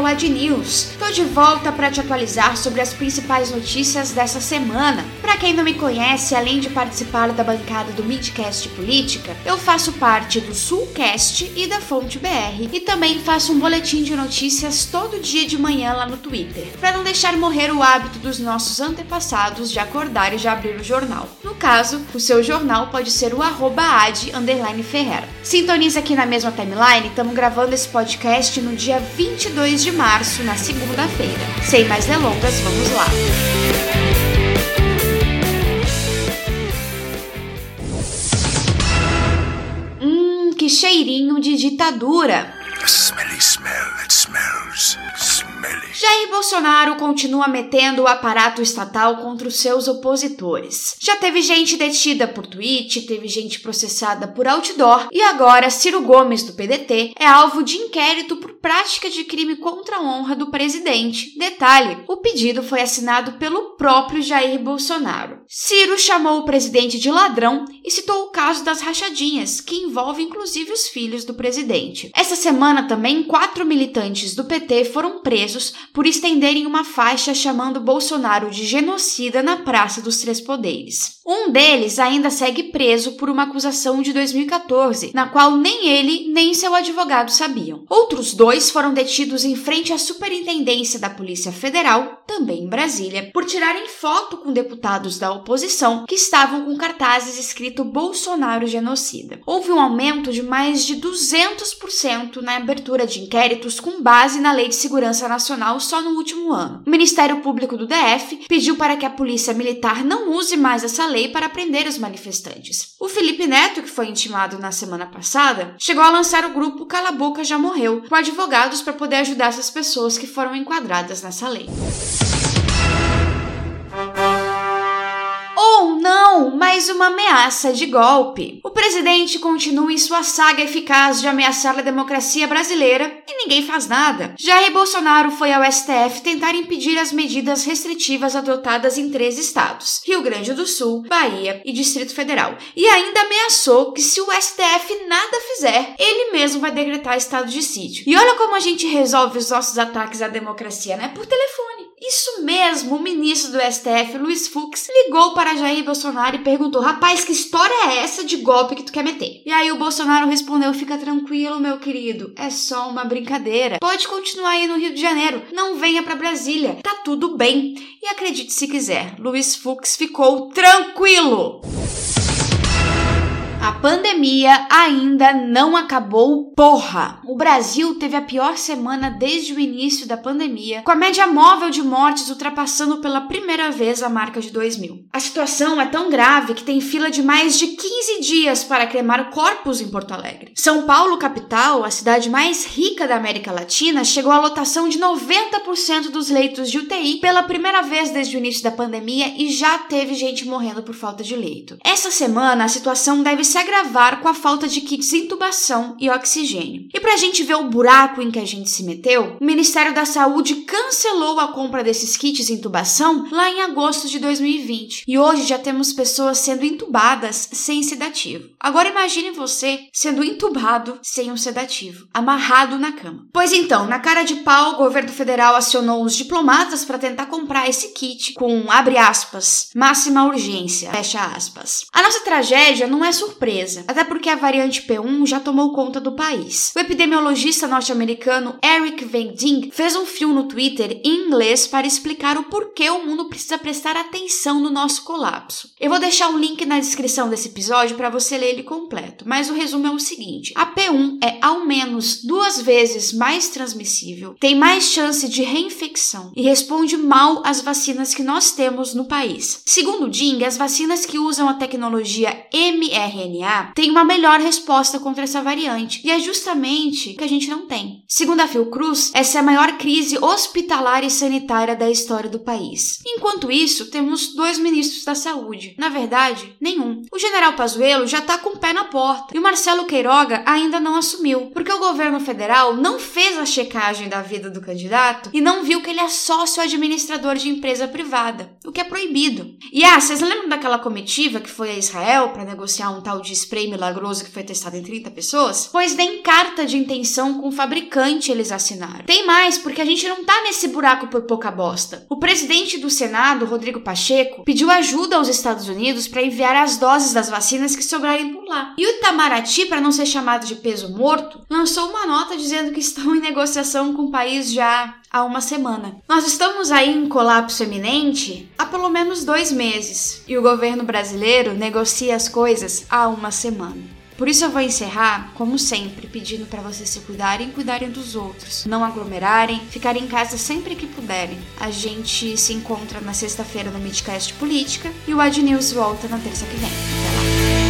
ao Ad News. De volta para te atualizar sobre as principais notícias dessa semana. Para quem não me conhece, além de participar da bancada do Midcast Política, eu faço parte do Sulcast e da Fonte BR e também faço um boletim de notícias todo dia de manhã lá no Twitter, para não deixar morrer o hábito dos nossos antepassados de acordar e já abrir o jornal. No caso, o seu jornal pode ser o arroba ad Ferreira. Sintoniza aqui na mesma timeline, estamos gravando esse podcast no dia 22 de março, na segunda-feira. Sem mais delongas, vamos lá. Hum, que cheirinho de ditadura! A smelly smell that smells Jair Bolsonaro continua metendo o aparato estatal contra os seus opositores. Já teve gente detida por tweet, teve gente processada por outdoor e agora Ciro Gomes do PDT é alvo de inquérito por prática de crime contra a honra do presidente. Detalhe: o pedido foi assinado pelo próprio Jair Bolsonaro. Ciro chamou o presidente de ladrão e citou o caso das rachadinhas, que envolve inclusive os filhos do presidente. Essa semana também quatro militantes do PT foram presos por estenderem uma faixa chamando Bolsonaro de genocida na Praça dos Três Poderes. Um deles ainda segue preso por uma acusação de 2014, na qual nem ele nem seu advogado sabiam. Outros dois foram detidos em frente à Superintendência da Polícia Federal, também em Brasília, por tirarem foto com deputados da oposição que estavam com cartazes escrito Bolsonaro genocida. Houve um aumento de mais de 200% na abertura de inquéritos com base na Lei de Segurança Nacional só no último ano. O Ministério Público do DF pediu para que a Polícia Militar não use mais essa lei para prender os manifestantes. O Felipe Neto, que foi intimado na semana passada, chegou a lançar o grupo Cala Boca Já Morreu, com advogados para poder ajudar essas pessoas que foram enquadradas nessa lei. Mais uma ameaça de golpe. O presidente continua em sua saga eficaz de ameaçar a democracia brasileira e ninguém faz nada. Jair Bolsonaro foi ao STF tentar impedir as medidas restritivas adotadas em três estados: Rio Grande do Sul, Bahia e Distrito Federal, e ainda ameaçou que se o STF nada fizer, ele mesmo vai decretar estado de sítio. E olha como a gente resolve os nossos ataques à democracia, né? Por telefone. Isso mesmo, o ministro do STF, Luiz Fux, ligou para Jair Bolsonaro e perguntou: Rapaz, que história é essa de golpe que tu quer meter? E aí o Bolsonaro respondeu: Fica tranquilo, meu querido, é só uma brincadeira. Pode continuar aí no Rio de Janeiro, não venha para Brasília, tá tudo bem. E acredite se quiser, Luiz Fux ficou tranquilo. Pandemia ainda não acabou, porra! O Brasil teve a pior semana desde o início da pandemia, com a média móvel de mortes ultrapassando pela primeira vez a marca de 2 mil. A situação é tão grave que tem fila de mais de 15 dias para cremar corpos em Porto Alegre. São Paulo, capital, a cidade mais rica da América Latina, chegou à lotação de 90% dos leitos de UTI pela primeira vez desde o início da pandemia e já teve gente morrendo por falta de leito. Essa semana, a situação deve se agravar com a falta de kits de intubação e oxigênio. E para a gente ver o buraco em que a gente se meteu, o Ministério da Saúde cancelou a compra desses kits de intubação lá em agosto de 2020. E hoje já temos pessoas sendo intubadas sem sedativo. Agora imagine você sendo intubado sem um sedativo, amarrado na cama. Pois então, na cara de pau, o governo federal acionou os diplomatas para tentar comprar esse kit com, abre aspas, máxima urgência, fecha aspas. A nossa tragédia não é surpresa até porque a variante P1 já tomou conta do país. O epidemiologista norte-americano Eric Van Dink fez um filme no Twitter em inglês para explicar o porquê o mundo precisa prestar atenção no nosso colapso. Eu vou deixar um link na descrição desse episódio para você ler ele completo, mas o resumo é o seguinte: a P1 é ao menos duas vezes mais transmissível, tem mais chance de reinfecção e responde mal às vacinas que nós temos no país. Segundo Ding, as vacinas que usam a tecnologia mRNA Tem uma melhor resposta contra essa variante, e é justamente que a gente não tem. Segundo a Fiocruz, essa é a maior crise hospitalar e sanitária da história do país. Enquanto isso, temos dois ministros da saúde. Na verdade, nenhum. O general Pazuello já está com o pé na porta. E o Marcelo Queiroga ainda não assumiu, porque o governo federal não fez a checagem da vida do candidato e não viu que ele é sócio administrador de empresa privada, o que é proibido. E ah, vocês lembram daquela comitiva que foi a Israel para negociar um tal de spray milagroso que foi testado em 30 pessoas? Pois nem carta de intenção com o fabricante eles assinaram. Tem mais, porque a gente não tá nesse buraco por pouca bosta. O presidente do Senado, Rodrigo Pacheco, pediu ajuda aos Estados Unidos para enviar as doses das vacinas que sobrarem por lá. E o Itamaraty, para não ser chamado de peso morto, lançou uma nota dizendo que estão em negociação com o país já há uma semana. Nós estamos aí em colapso eminente há pelo menos dois meses e o governo brasileiro negocia as coisas há uma semana. Por isso eu vou encerrar, como sempre, pedindo para vocês se cuidarem e cuidarem dos outros. Não aglomerarem, ficarem em casa sempre que puderem. A gente se encontra na sexta-feira no Midcast Política e o Ad News volta na terça que vem. Até lá!